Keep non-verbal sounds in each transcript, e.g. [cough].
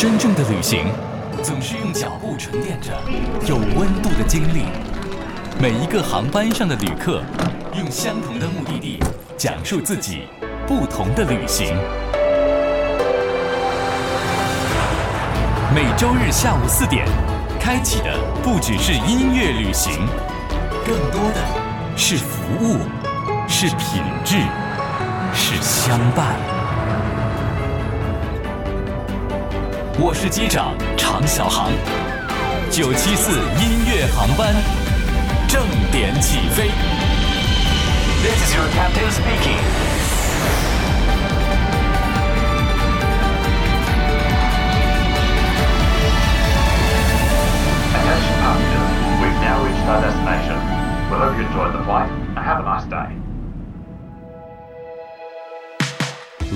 真正的旅行，总是用脚步沉淀着有温度的经历。每一个航班上的旅客，用相同的目的地，讲述自己不同的旅行。每周日下午四点，开启的不只是音乐旅行，更多的是服务，是品质，是相伴。我是机长常小航，九七四音乐航班正点起飞。This is your captain speaking. Attention passengers, we've now reached our destination. We hope you enjoyed the flight and have a nice day.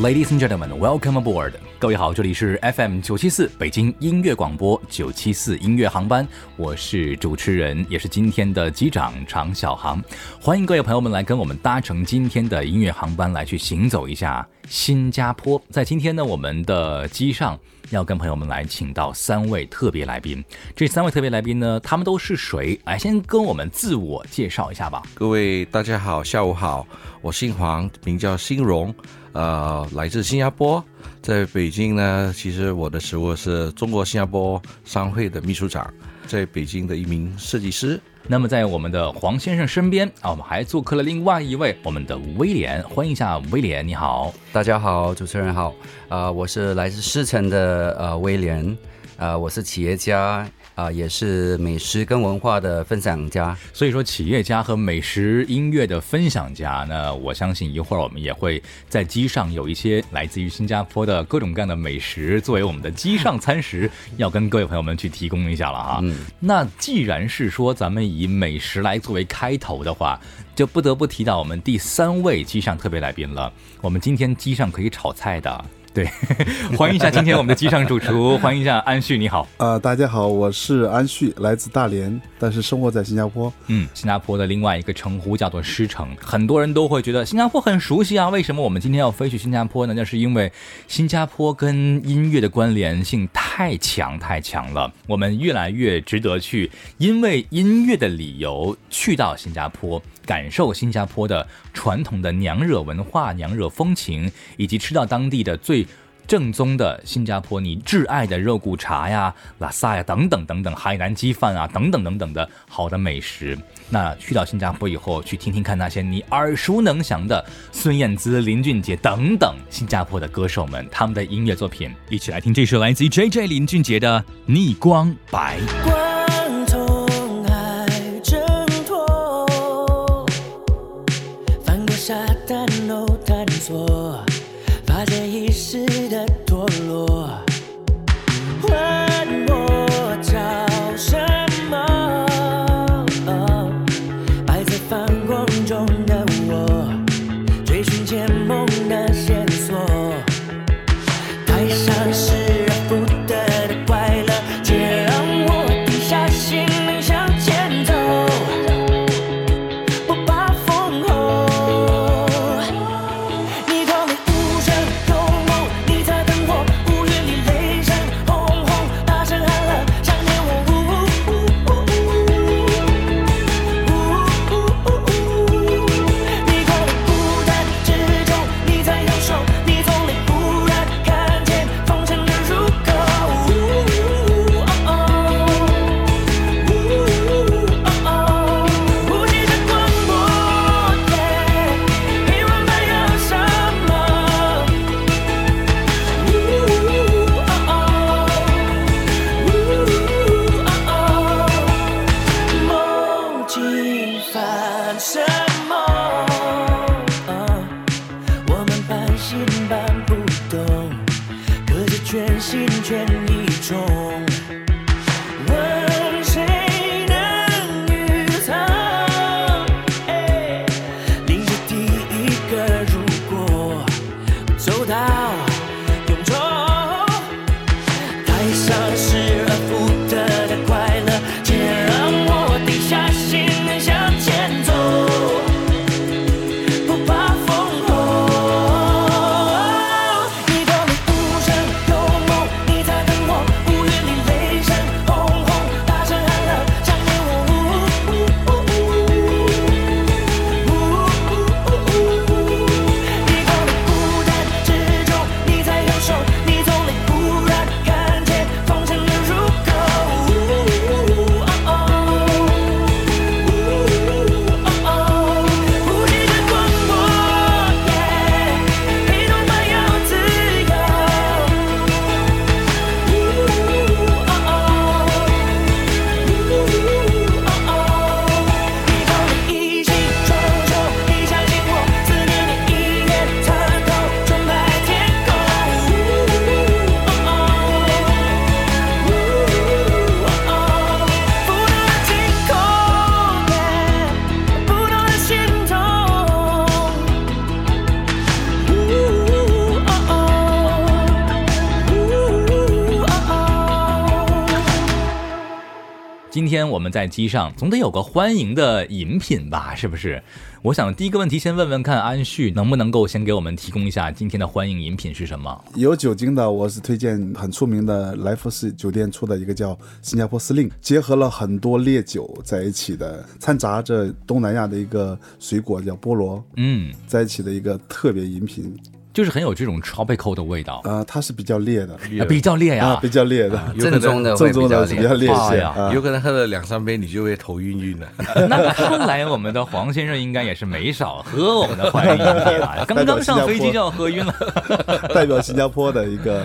Ladies and gentlemen, welcome aboard. 各位好，这里是 FM 九七四北京音乐广播九七四音乐航班，我是主持人，也是今天的机长常小航。欢迎各位朋友们来跟我们搭乘今天的音乐航班，来去行走一下新加坡。在今天呢，我们的机上要跟朋友们来请到三位特别来宾。这三位特别来宾呢，他们都是谁？来，先跟我们自我介绍一下吧。各位大家好，下午好，我姓黄，名叫新荣，呃，来自新加坡，在北京呢，其实我的职务是中国新加坡商会的秘书长，在北京的一名设计师。那么在我们的黄先生身边啊，我们还做客了另外一位我们的威廉，欢迎一下威廉，你好。大家好，主持人好，啊、我是来自狮城的呃威廉，啊、我是企业家，啊、也是美食跟文化的分享家。所以说，企业家和美食音乐的分享家，那我相信一会儿我们也会在机上有一些来自于新加坡的各种各样的美食作为我们的机上餐食，要跟各位朋友们去提供一下了哈。嗯那既然是说咱们以美食来作为开头的话，就不得不提到我们第三位机上特别来宾了。我们今天机上可以炒菜的。对，[laughs] 欢迎一下今天我们的机上主厨，欢迎一下安旭，你好。呃，大家好，我是安旭，来自大连，但是生活在新加坡。嗯，新加坡的另外一个称呼叫做狮城，很多人都会觉得新加坡很熟悉啊。为什么我们今天要飞去新加坡呢？那是因为新加坡跟音乐的关联性太强太强了，我们越来越值得去因为音乐的理由去到新加坡，感受新加坡的传统的娘惹文化、娘惹风情，以及吃到当地的最。正宗的新加坡你挚爱的肉骨茶呀、拉萨呀等等等等，海南鸡饭啊等等等等的好的美食。那去到新加坡以后，去听听看那些你耳熟能详的孙燕姿、林俊杰等等新加坡的歌手们他们的音乐作品，一起来听这首来自于 J J 林俊杰的《逆光白》。探路探索，发现遗失的在机上总得有个欢迎的饮品吧？是不是？我想第一个问题先问问看安旭能不能够先给我们提供一下今天的欢迎饮品是什么？有酒精的，我是推荐很出名的来福士酒店出的一个叫新加坡司令，结合了很多烈酒在一起的，掺杂着东南亚的一个水果叫菠萝嗯，在一起的一个特别饮品。就是很有这种 tropical 的味道，啊、它是比较烈的，啊比较烈呀、啊，比较烈的，正宗的会正宗比较烈的是比较烈些啊。有可能喝了两三杯你就会头晕晕的。[laughs] 那看来我们的黄先生应该也是没少喝我们的欢迎饮品啊，[laughs] 刚刚上飞机就要喝晕了。代表新加坡 [laughs] 的一个，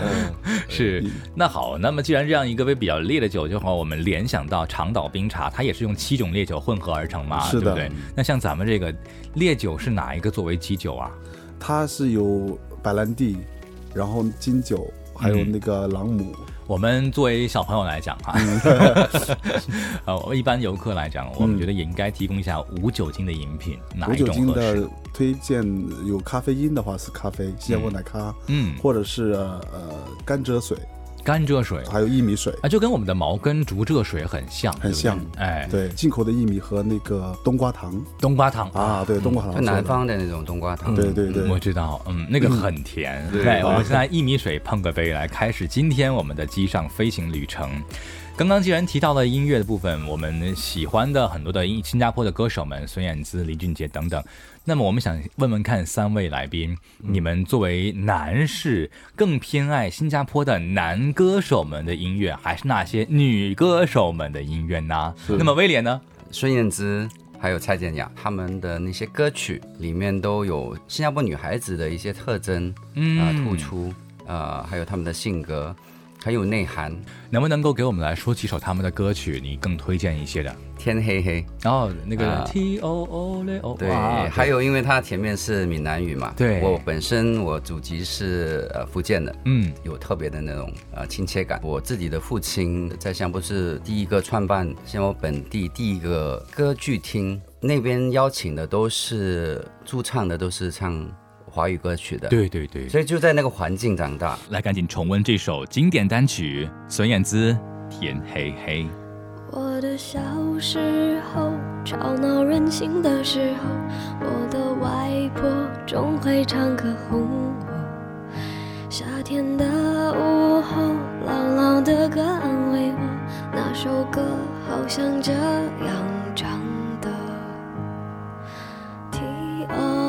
是，那好，那么既然这样一个杯比较烈的酒，就好我们联想到长岛冰茶，它也是用七种烈酒混合而成嘛，是的对不对？那像咱们这个烈酒是哪一个作为基酒啊？它是有白兰地，然后金酒，还有那个朗姆。我们作为小朋友来讲哈啊，[laughs] 呃，我一般游客来讲，我们觉得也应该提供一下无酒精的饮品，哪一无酒精种合适？的推荐有咖啡因的话是咖啡，新加坡奶咖，嗯，或者是呃甘蔗水，甘蔗水。还有薏米水，啊，就跟我们的毛根竹蔗水很像，很像哎，对，进口的薏米和那个冬瓜糖。冬瓜糖。啊，对，冬瓜糖。就南，方的那种冬瓜糖。对对对，我知道，嗯，那个很甜。对。对，我们现在薏米水碰个杯来开始今天我们的机上飞行旅程。刚刚既然提到了音乐的部分，我们喜欢的很多的英新加坡的歌手们，孙燕姿、林俊杰等等。那么我们想问问看三位来宾，你们作为男士，更偏爱新加坡的男歌手们的音乐，还是那些女歌手们的音乐呢？那么威廉呢？孙燕姿还有蔡健雅，他们的那些歌曲里面都有新加坡女孩子的一些特征，嗯啊、突出，呃，还有他们的性格，很有内涵。能不能够给我们来说几首他们的歌曲，你更推荐一些的？天黑黑，然后那个啊 T O O 嘞 O，对，还有因为它前面是闽南语嘛，对我本身我祖籍是呃福建的，嗯有特别的那种呃亲切感。我自己的父亲在新加坡是第一个创办新加坡本地第一个歌剧厅，那边邀请的都是驻唱的都是唱华语歌曲的，，对对对，所以就在那个环境长大。来赶紧重温这首经典单曲孙燕姿《天黑黑》。我的小时候，吵闹任性的时候，我的外婆总会唱歌哄我。夏天的午后，朗朗的歌安慰我，那首歌好像这样唱的。T O O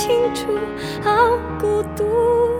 清楚，好孤独。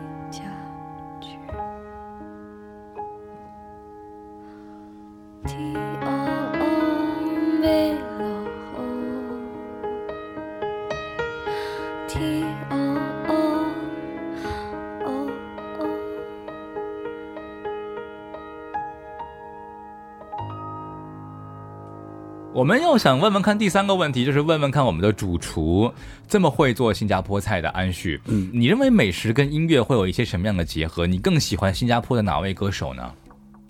我们又想问问看第三个问题，就是问问看我们的主厨这么会做新加坡菜的安旭，嗯，你认为美食跟音乐会有一些什么样的结合？你更喜欢新加坡的哪位歌手呢？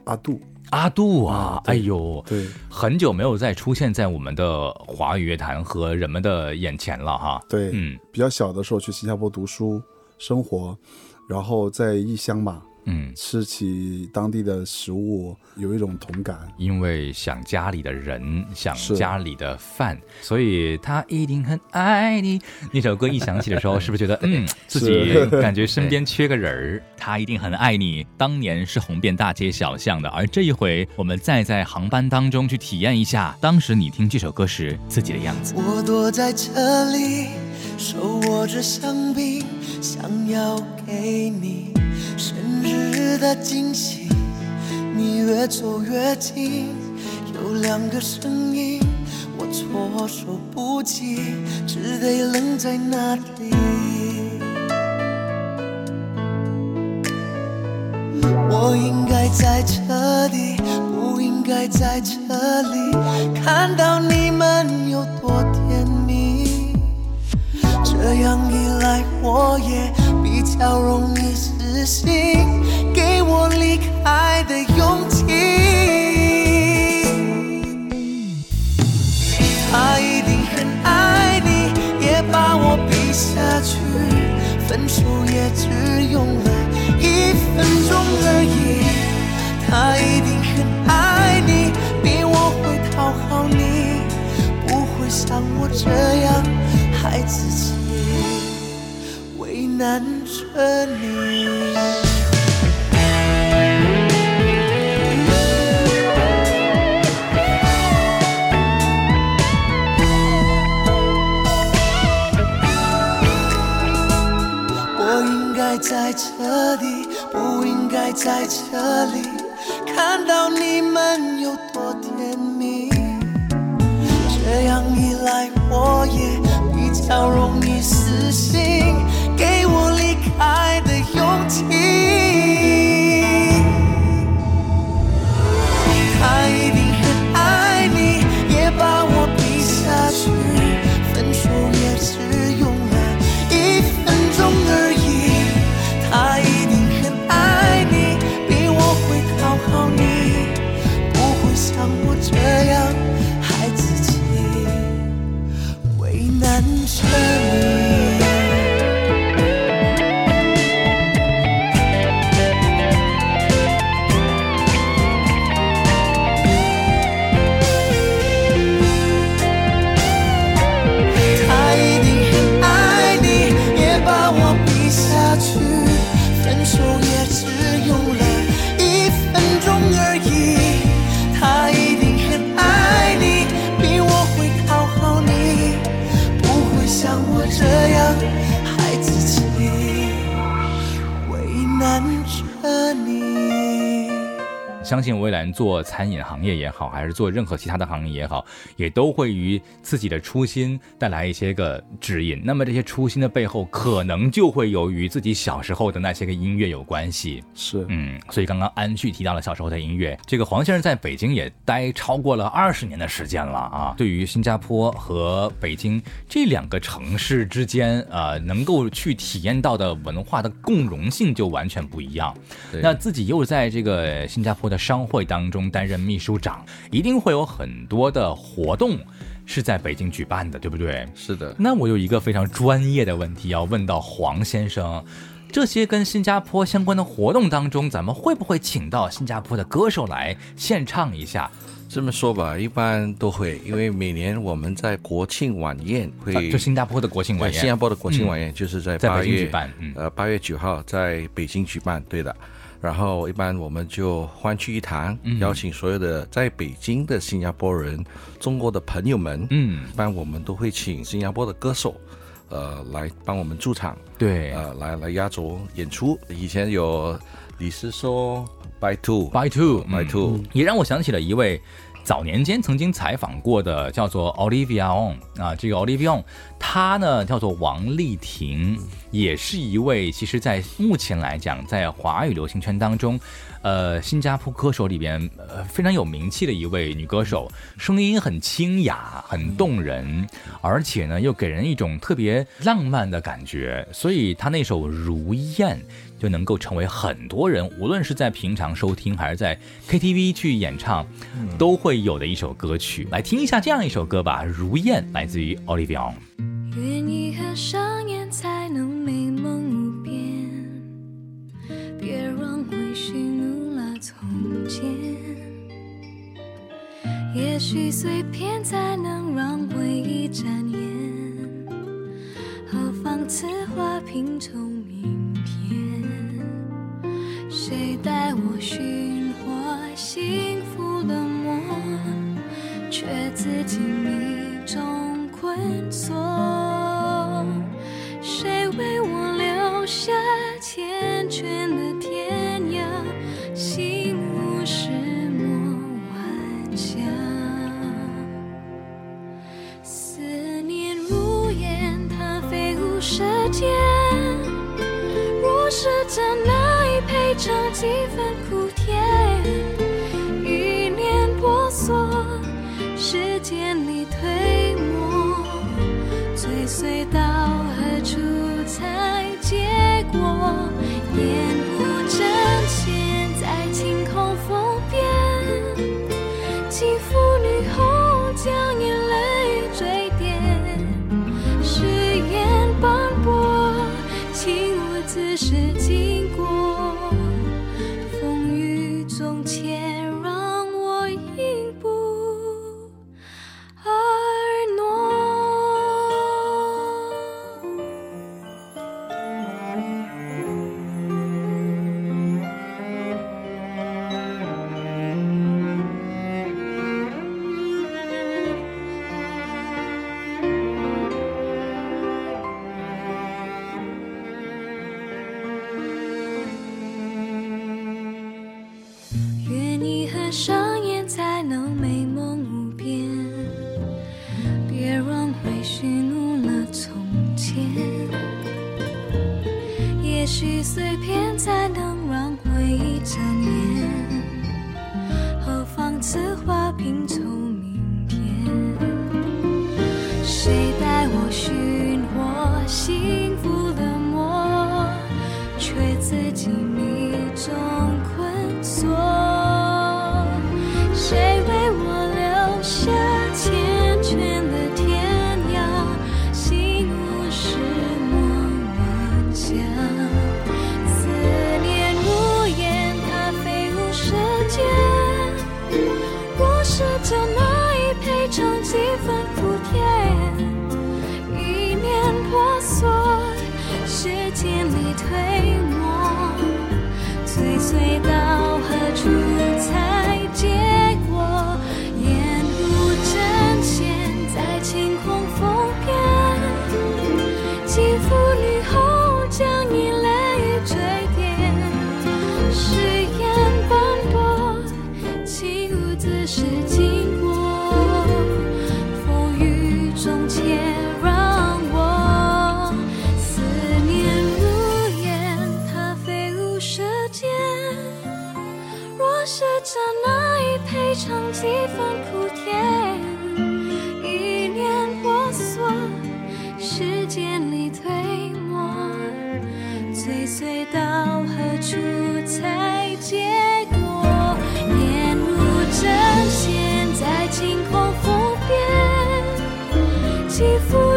阿杜，阿杜啊，对哎呦，对很久没有再出现在我们的华语乐坛和人们的眼前了哈。对，嗯比较小的时候去新加坡读书生活，然后在异乡嘛，嗯，吃起当地的食物，有一种同感。因为想家里的人，想家里的饭，所以他一定很爱你。那首歌一响起的时候，是不是觉得 [laughs] 嗯，自己感觉身边缺个人儿？[laughs] 他一定很爱你。当年是红遍大街小巷的，而这一回，我们再在航班当中去体验一下当时你听这首歌时自己的样子。我躲在这里，手握着香槟，想要给你生日的惊喜。你越走越近，有两个声音，我措手不及，只得愣在那里。我应该在这里，不应该在这里，看到你们有多甜蜜。这样一来，我也比较容易心，给我离开的勇气。他一定很爱你，也把我比下去，分手也只用了一分钟而已。他一定很爱你，比我会讨好你，不会像我这样害自己，为难着你。我应该在这里，不应该在这里，看到你们有多甜蜜。这样一来，我也比较容易死心，给我离开的勇气。做餐饮行业也好，还是做任何其他的行业也好，也都会于自己的初心带来一些个指引。那么这些初心的背后，可能就会由于自己小时候的那些个音乐有关系。是，嗯，所以刚刚安旭提到了小时候的音乐，这个黄先生在北京也待超过了二十年的时间了啊。对于新加坡和北京这两个城市之间，呃，能够去体验到的文化的共融性就完全不一样。对那自己又在这个新加坡的商会当中担任秘书长，一定会有很多的活动是在北京举办的，对不对？是的，那我有一个非常专业的问题要问到黄先生。这些跟新加坡相关的活动当中，咱们会不会请到新加坡的歌手来献唱一下？这么说吧，一般都会，因为每年我们在国庆晚宴会，啊就新加坡的国庆晚，宴，新加坡的国庆晚宴就是在在八月北京举办嗯呃，八月九号在北京举办，对的。然后一般我们就欢聚一堂，嗯。邀请所有的在北京的新加坡人、中国的朋友们。嗯，一般我们都会请新加坡的歌手，呃，来帮我们驻场，对。呃，来来压轴演出。以前有李思说、By Two、，By Two，By 嗯。Two，也让我想起了一位早年间曾经采访过的，叫做 Olivia On 啊，这个 Olivia On，她呢叫做王丽婷，也是一位其实，在目前来讲，在华语流行圈当中，呃，新加坡歌手里边呃非常有名气的一位女歌手，声音很清雅，很动人，而且呢又给人一种特别浪漫的感觉，所以她那首《如燕》。就能够成为很多人，无论是在平常收听还是在 KTV 去演唱，都会有的一首歌曲。来听一下这样一首歌吧，《如燕》来自于 Olivia。愿意合上眼才能美梦无边，别让怒了从前。也许碎片才能让回忆展颜，何妨此花拼凑明天？谁带我寻获幸福冷漠？却自己迷中困锁。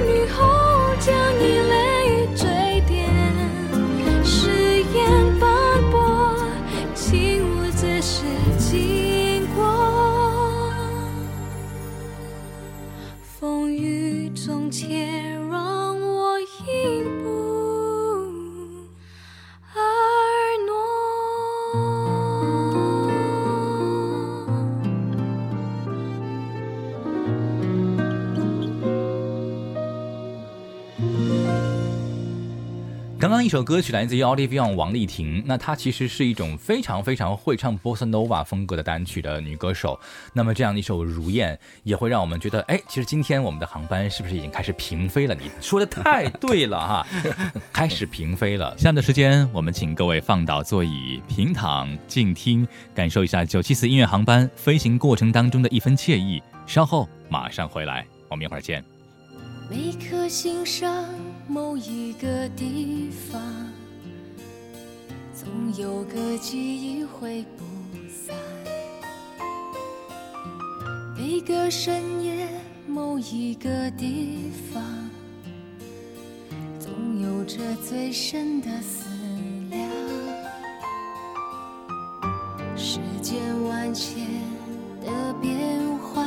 女孩。一首歌曲来自于 Olivia 王丽婷，那她其实是一种非常非常会唱 bossa nova 风格的单曲的女歌手。那么这样的一首《如燕》也会让我们觉得，哎，其实今天我们的航班是不是已经开始平飞了？你说的太对了哈，[laughs] 开始平飞了。下面的时间，我们请各位放倒座椅，平躺静听，感受一下九七四音乐航班飞行过程当中的一份惬意。稍后马上回来，我们一会儿见。每颗心上某一个地方，总有个记忆会不散。每个深夜某一个地方，总有着最深的思量。世间万千的变幻，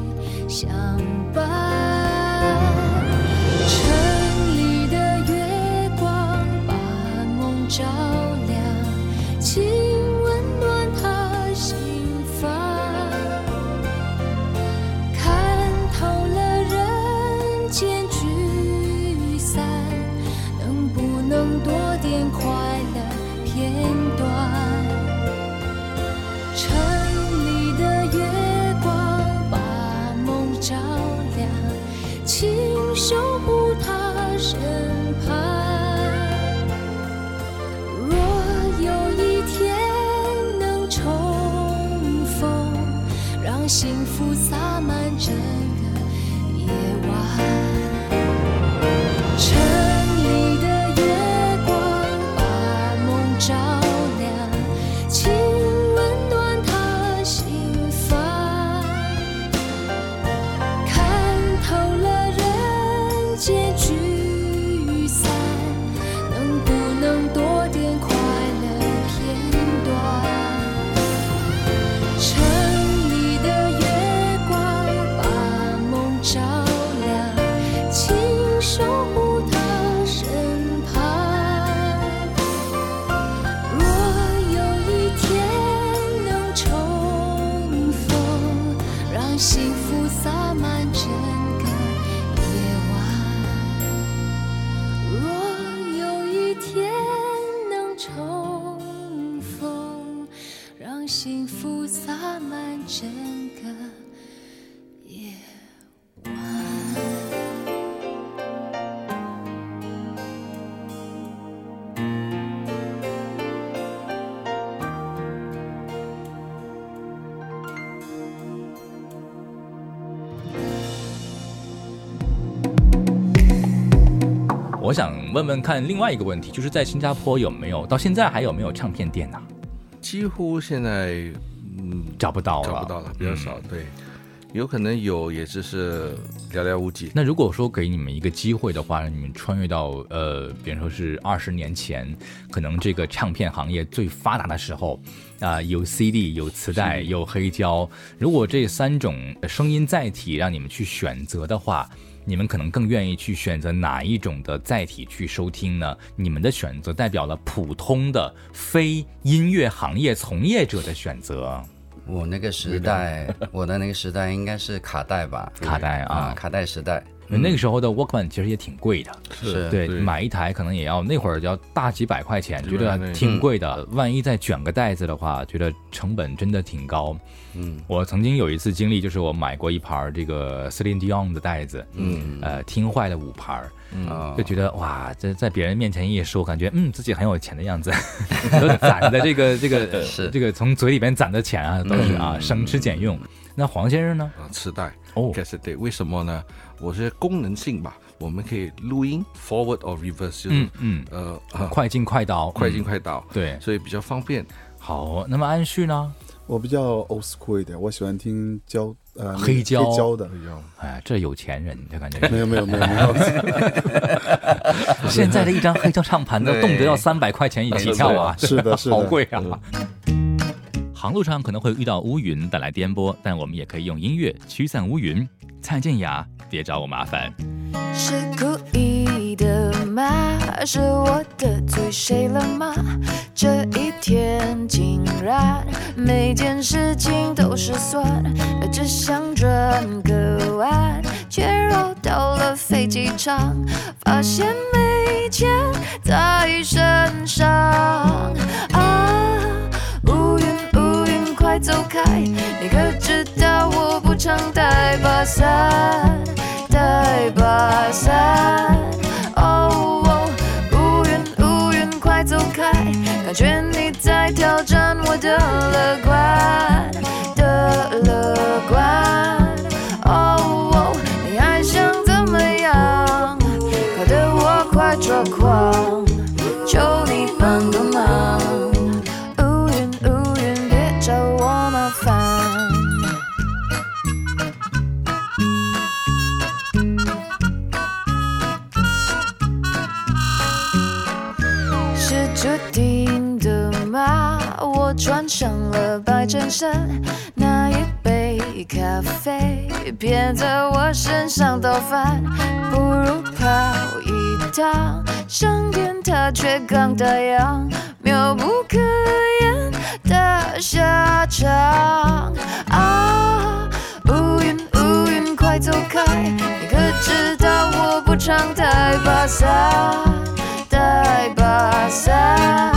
相伴。城里的月光把梦照幸福洒满整我想问问看另外一个问题，就是在新加坡有没有到现在还有没有唱片店呢、几乎现在嗯找不到了，找不到了，比较少。嗯对，有可能有，也只是寥寥无几。那如果说给你们一个机会的话，让你们穿越到呃，比如说是二十年前，可能这个唱片行业最发达的时候，啊、有 CD、有磁带、有黑胶，如果这三种声音载体让你们去选择的话。你们可能更愿意去选择哪一种的载体去收听呢？你们的选择代表了普通的非音乐行业从业者的选择。我那个时代，[laughs] 我的那个时代应该是卡带吧？卡带啊啊，卡带时代那个时候的 Walkman 其实也挺贵的，是对，对。买一台可能也要那会儿要大几百块钱，觉得挺贵的。万一再卷个袋子的话，觉得成本真的挺高。嗯，我曾经有一次经历，就是我买过一盘这个 Celine Dion 的袋子，嗯。呃，听坏了五盘，嗯。就觉得哇，这在别人面前一说，感觉嗯自己很有钱的样子，[laughs] 都攒的这个这个 [laughs] 是。这个从嘴里边攒的钱啊，都是啊嗯。省吃俭用。那黄先生呢？啊，磁带哦 cassette，为什么呢？我是功能性吧，我们可以录音 forward or reverse，就是、嗯嗯，呃啊快进快到，快进嗯快到，对。所以比较方便。好，那么安旭呢？我比较 old school 一点，我喜欢听胶呃那个黑胶黑胶的。哎，这有钱人，就感觉没有没有没有没有，[laughs] 现在的一张黑胶唱盘都动辄要三百块钱一起跳啊，是的是的 [laughs] 好贵啊。航路上可能会遇到乌云带来颠簸，但我们也可以用音乐驱散乌云。蔡健雅，别找我麻烦。是故意的吗？是我得罪谁了吗？这一天竟然每件事情都失算，只想转个弯，却绕到了飞机场，发现没钱在身上啊！走开！你可知道我不常带把伞，带把伞。哦哦，乌云乌云快走开！感觉你在挑战我的乐观的乐那一杯咖啡偏在我身上倒翻，不如跑一趟，上天它却刚打烊，妙不可言的下场啊！乌云乌云快走开！你可知道我不常带把伞，带把伞。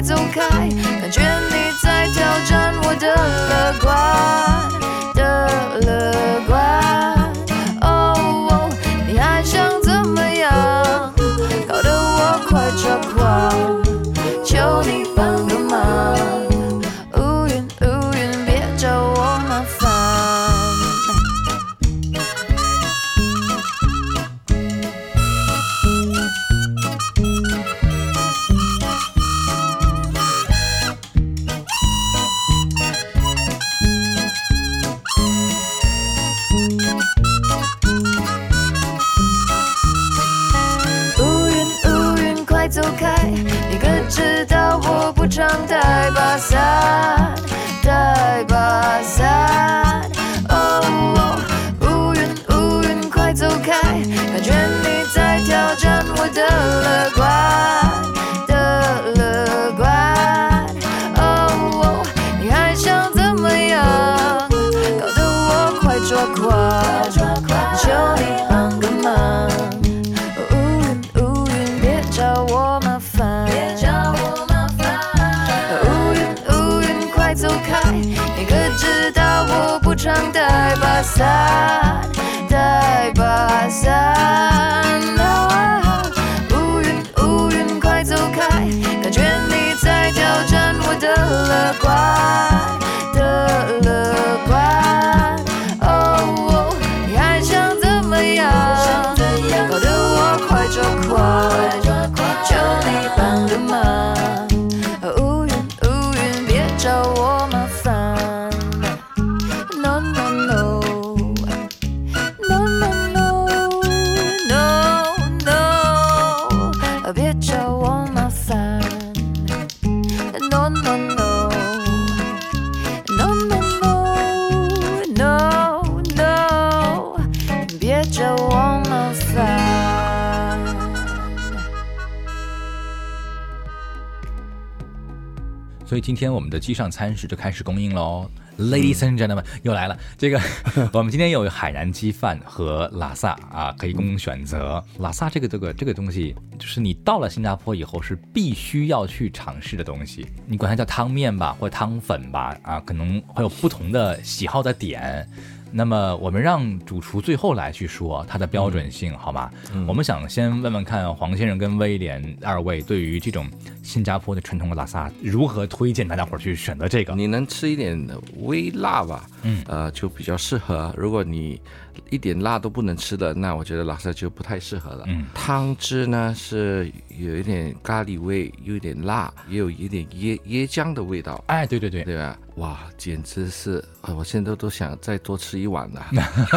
走开！感觉你在挑战我的乐观伞，带把伞。啊乌云乌云快走开，感觉你在挑战我的乐观所以今天我们的机上餐食就开始供应喽。Ladies and gentlemen，又来了。这个 [laughs] 我们今天有海南鸡饭和拉萨啊，可以供选择。拉萨这个这个这个东西，就是你到了新加坡以后是必须要去尝试的东西。你管它叫汤面吧，或者汤粉吧，啊，可能会有不同的喜好的点。那么我们让主厨最后来去说它的标准性，好吗？我们想先问问看黄先生跟威廉二位对于这种新加坡的传统的拉萨如何推荐大家伙儿去选择这个？你能吃一点微辣吧？嗯呃，就比较适合。如果你一点辣都不能吃的，那我觉得拉萨就不太适合了。嗯汤汁呢是有一点咖喱味，有一点辣，也有一点椰椰浆的味道，哎，对对对，对吧？哇，简直是，呃我现在都想再多吃一碗了。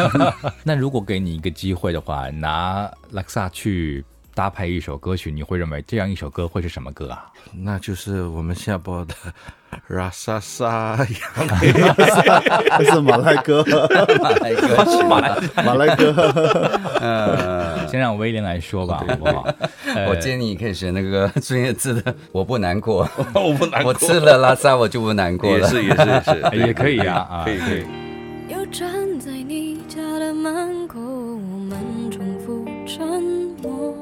[laughs] 那如果给你一个机会的话，拿拉萨去搭配一首歌曲，你会认为这样一首歌会是什么歌啊？那就是我们下播的拉萨萨洋这是马来歌，马来歌曲，马来马来歌。呃，先让威廉来说吧，好不好？呃我建议你可以选那个孙燕姿的《我不难过》，我不难过我吃了拉萨我就不难过了。也是也是也是，也 [laughs] 可以啊啊可以可以。又站在你家的门口，我们重复沉默，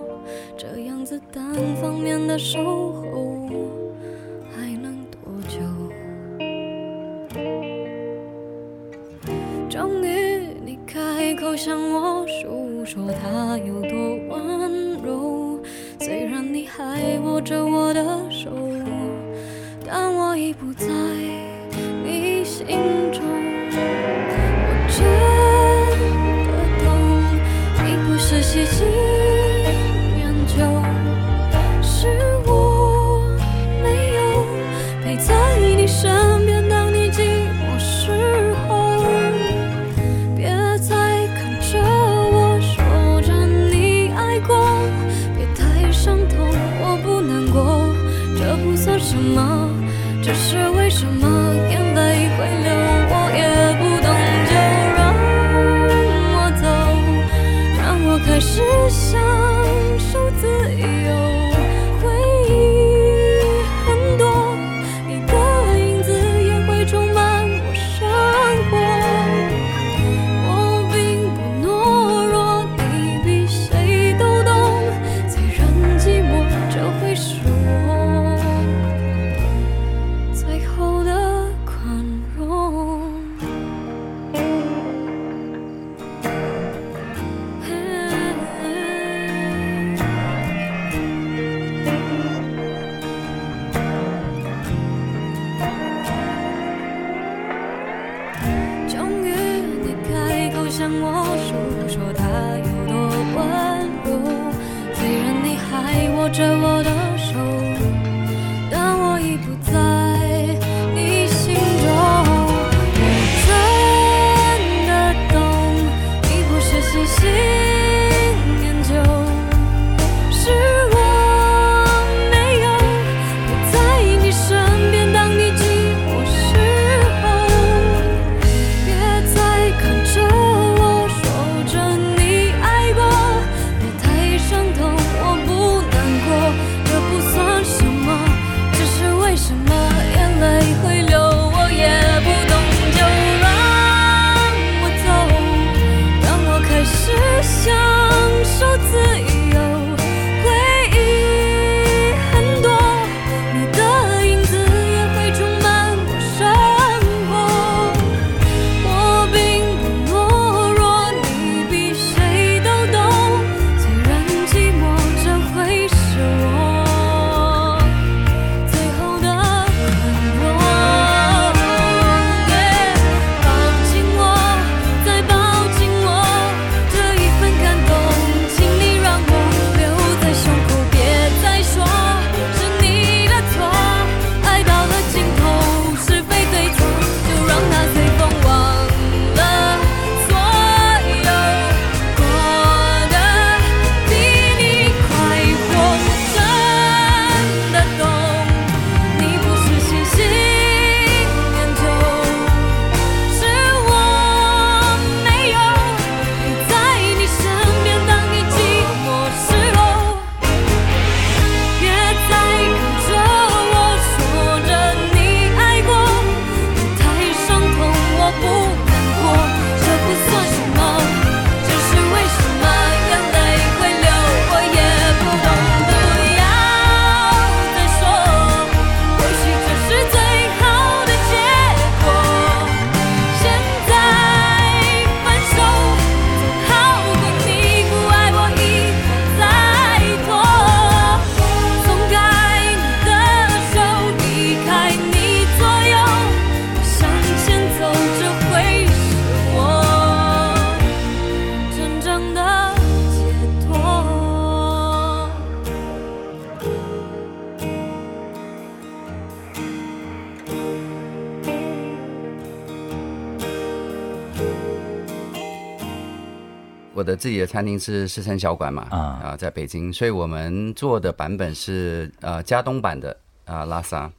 这样子单方面的守向我诉说他有多温柔，虽然你还握着我的手，但我已不在你心。着我的自己的餐厅是狮城小馆嘛，啊。啊、在北京，所以我们做的版本是呃加东版的啊、拉萨，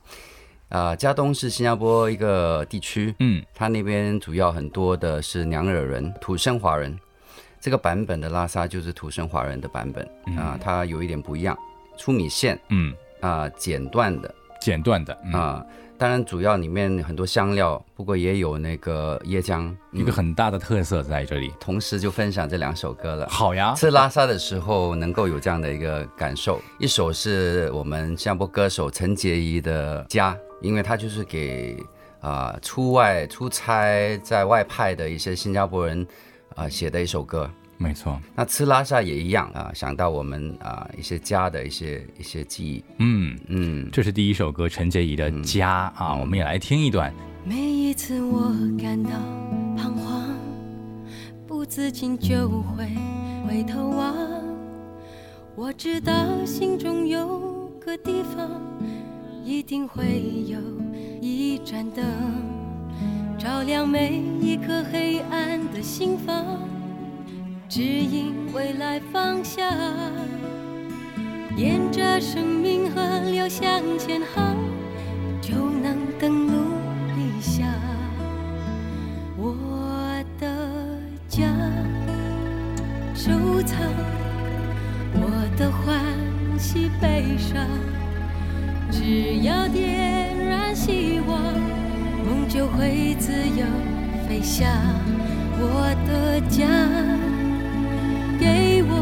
啊、加东是新加坡一个地区，嗯，它那边主要很多的是娘惹人、土生华人，这个版本的拉萨就是土生华人的版本啊、它有一点不一样，粗米线嗯，啊、剪断的。剪断的，嗯，啊、当然主要里面很多香料，不过也有那个椰浆，一个很大的特色在这里。同时就分享这两首歌了。好呀，吃拉萨的时候能够有这样的一个感受，一首是我们新加坡歌手陈洁仪的《家》，因为她就是给啊、出外出差在外派的一些新加坡人啊、写的一首歌。没错，那吃拉萨也一样啊、想到我们啊、一些家的一些一些记忆。嗯，嗯，这是第一首歌陈洁仪的《家》啊，我们也来听一段。每一次我感到彷徨，不自禁就会回头望。我知道心中有个地方，一定会有一盏灯，照亮每一颗黑暗的心房，指引未来方向。沿着生命河流向前航，就能登陆理想。我的家，收藏我的欢喜悲伤，只要点燃希望，梦就会自由飞翔。我的家，给我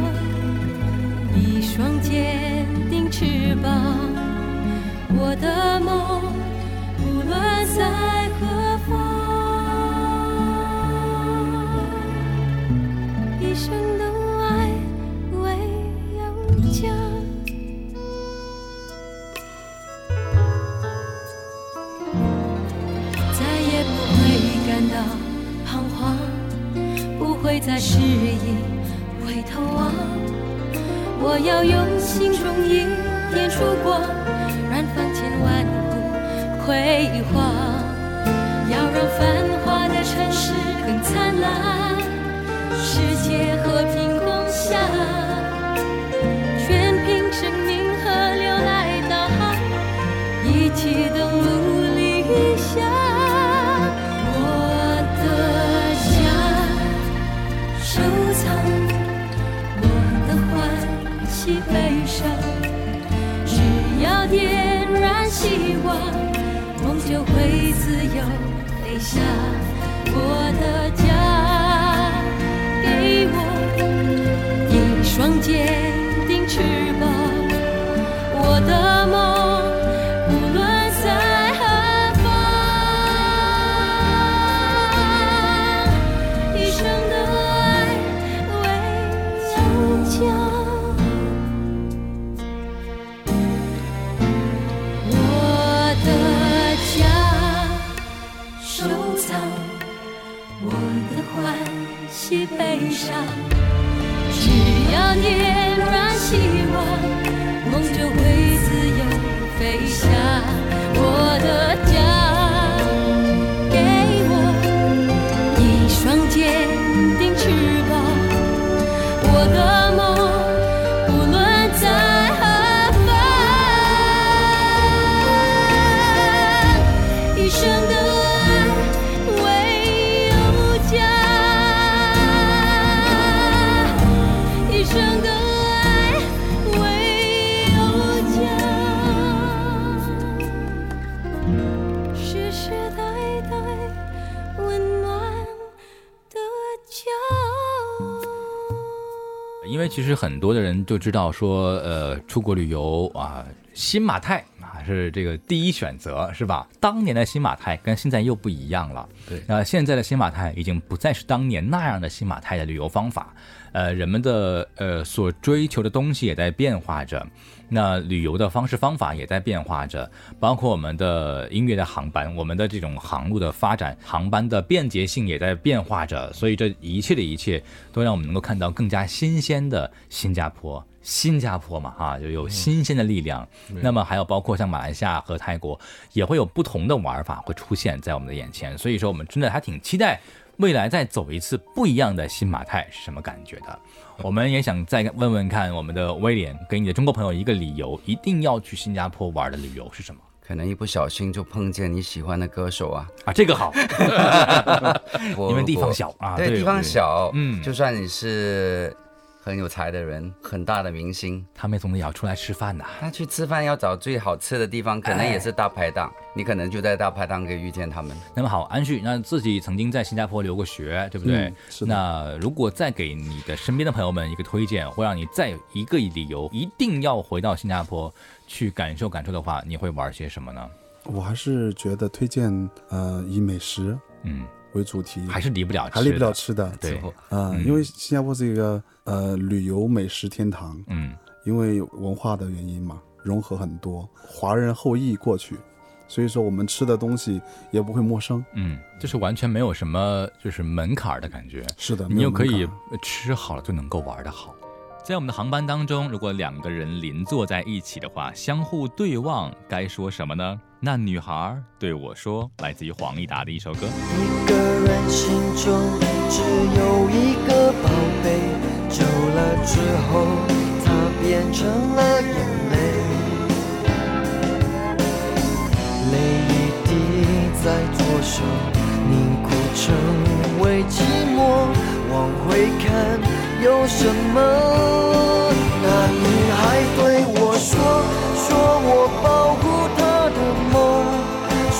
一双坚定翅膀，我的梦无论在何方，一生的爱唯有家。再也不会感到彷徨，不会再迟疑回头望。我要用心中一点烛光，燃放千万户辉煌，要让繁华的城市更灿烂，世界和平共享，全凭生命河流来导航，一起登陆理想。悲伤，只要点燃希望，梦就会自由飞翔。我的家，给我一双肩其实很多的人就知道说，呃，出国旅游啊，新马泰啊是这个第一选择，是吧？当年的新马泰跟现在又不一样了。对那、现在的新马泰已经不再是当年那样的新马泰的旅游方法，呃，人们的呃所追求的东西也在变化着。那旅游的方式方法也在变化着，包括我们的音乐的航班，我们的这种航路的发展，航班的便捷性也在变化着，所以这一切的一切都让我们能够看到更加新鲜的新加坡。新加坡嘛，哈，就有新鲜的力量。那么还有包括像马来西亚和泰国，也会有不同的玩法会出现在我们的眼前。所以说，我们真的还挺期待未来再走一次不一样的新马泰是什么感觉的？我们也想再问问看我们的威廉，给你的中国朋友一个理由，一定要去新加坡玩的理由是什么？可能一不小心就碰见你喜欢的歌手啊，啊，这个好，[laughs] 我 [laughs] 因为地方小啊，对，地方小，嗯。就算你是很有才的人，很大的明星，他们总得要出来吃饭呐、那去吃饭要找最好吃的地方，可能也是大排档，你可能就在大排档可以遇见他们。那么好，安旭，那自己曾经在新加坡留过学，对不对？嗯是那如果再给你的身边的朋友们一个推荐，会让你再有一个理由一定要回到新加坡去感受感受的话，你会玩些什么呢？我还是觉得推荐呃以美食嗯，为主题，还是离不了吃的，还离不了吃的。对，嗯，因为新加坡是一个呃旅游美食天堂，嗯，因为文化的原因嘛，融合很多华人后裔过去，所以说我们吃的东西也不会陌生。嗯，就是完全没有什么就是门槛儿的感觉，是的，你又可以吃好了就能够玩的好。在我们的航班当中，如果两个人邻坐在一起的话，相互对望，该说什么呢？那女孩对我说，来自于黄义达的一首歌。一个人心中只有一个宝贝，久了之后，它变成了眼泪，泪一滴在左手，凝固成为寂寞。往回看，有什么？那女孩对我说，说我保护。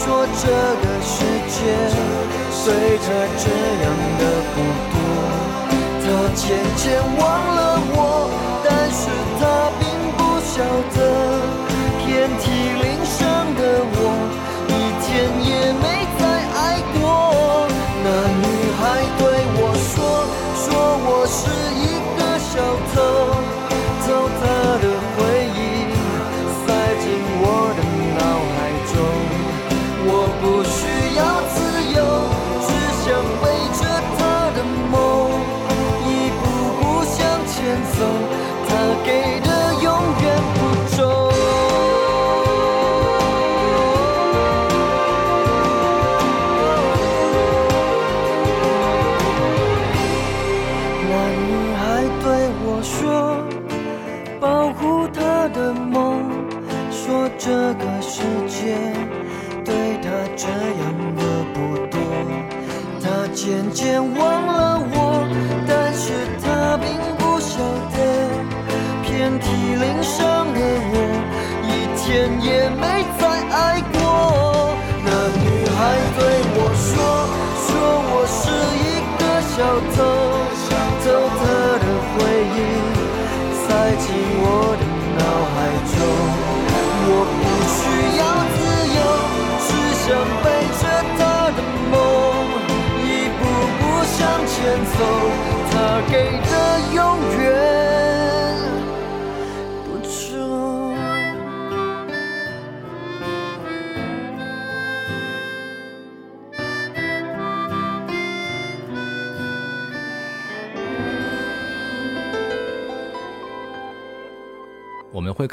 说这个世界对他这样的不多，他渐渐忘了我，但是他并不晓得，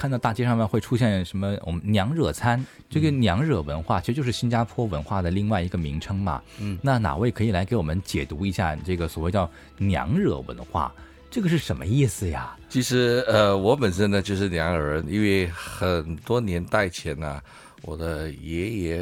看到大街上面会出现什么？我们娘惹餐，这个娘惹文化其实就是新加坡文化的另外一个名称嘛。嗯，那哪位可以来给我们解读一下这个所谓叫娘惹文化？这个是什么意思呀？其实呃，我本身呢就是娘惹人，因为很多年代前呢、我的爷爷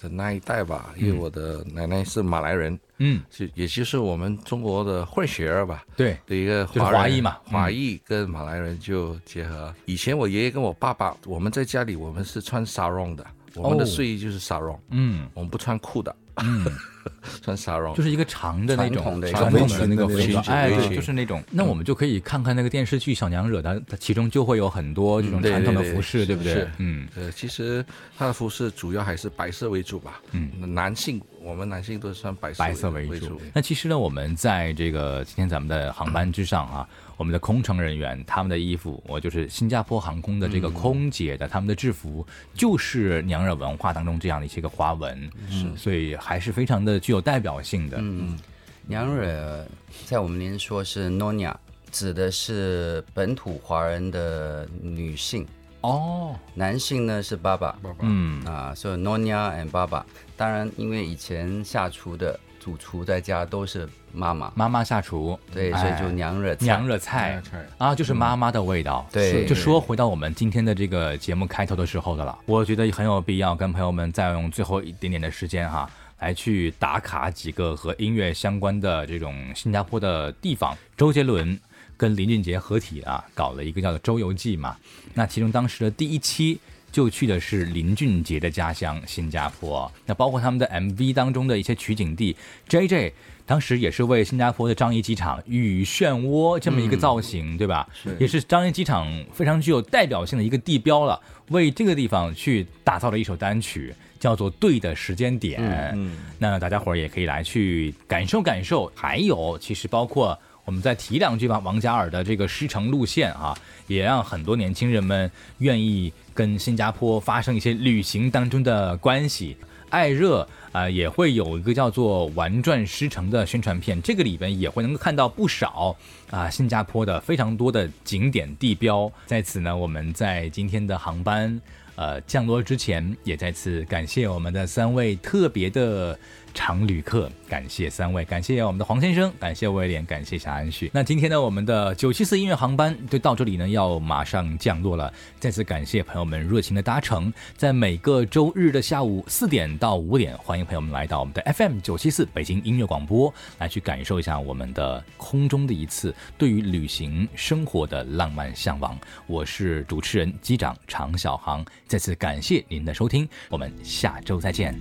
的那一代吧，因为我的奶奶是马来人，嗯，就也就是我们中国的混血儿吧。对，的一个就是华裔嘛嗯。华裔跟马来人就结合。以前我爷爷跟我爸爸，我们在家里我们是穿沙绒的，我们的哦睡衣就是沙绒，嗯。我们不穿裤的，嗯，[laughs] 穿纱绒。就是一个长的那种传统的那个围裙服装，哎，对，就是那种。那我们就可以看看那个电视剧《小娘惹》，它它其中就会有很多这种传统的服饰，对不对是？嗯，呃，其实它的服饰主要还是白色为主吧。嗯，男性我们男性都是穿白色白色为为主。那其实呢，我们在这个今天咱们的航班之上啊，我们的空乘人员他们的衣服，我就是新加坡航空的这个空姐的他们的制服，就是娘惹文化当中这样的一些个花纹，是，所以还是非常的具有代表性的。嗯，娘惹在我们连说是 Nonya，指的是本土华人的女性，哦，男性呢是爸爸。嗯啊，所以 Nonya and 爸爸。当然，因为以前下厨的主厨在家都是妈妈，妈妈下厨，对，哎。所以就娘惹菜。娘惹菜。啊，就是妈妈的味道。对。就说回到我们今天的这个节目开头的时候的了，我觉得很有必要跟朋友们再用最后一点点的时间哈，来去打卡几个和音乐相关的这种新加坡的地方。周杰伦跟林俊杰合体啊，搞了一个叫做《周游记》嘛。那其中当时的第一期就去的是林俊杰的家乡新加坡，那包括他们的 MV 当中的一些取景地，J J 当时也是为新加坡的樟宜机场雨漩涡这么一个造型，对吧？是也是樟宜机场非常具有代表性的一个地标了，为这个地方去打造了一首单曲，叫做《对的时间点》。嗯那大家伙儿也可以来去感受感受。还有，其实包括我们再提两句吧，王嘉尔的这个师承路线啊，也让很多年轻人们愿意跟新加坡发生一些旅行当中的关系。爱热啊、也会有一个叫做《玩转狮城》的宣传片，这个里边也会能够看到不少啊、新加坡的非常多的景点地标。在此呢，我们在今天的航班呃降落之前，也再次感谢我们的三位特别的常旅客，感谢三位，感谢我们的黄先生，感谢威廉，感谢小安旭。那今天呢，我们的九七四音乐航班就到这里呢，要马上降落了。再次感谢朋友们热情的搭乘，在每个周日的下午四点到五点，欢迎朋友们来到我们的 FM 九七四北京音乐广播，来去感受一下我们的空中的一次对于旅行生活的浪漫向往。我是主持人机长常小航，再次感谢您的收听，我们下周再见。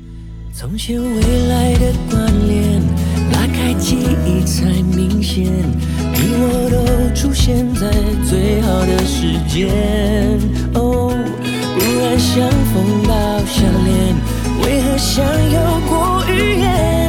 从前未来的关联，拉开记忆才明显，你我都出现在最好的时间。哦，不然相逢到相恋，为何像有过预言？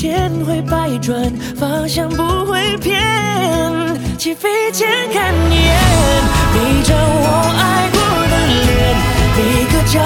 千回百转方向不会偏。起飞前看一眼每张我爱过的脸每个交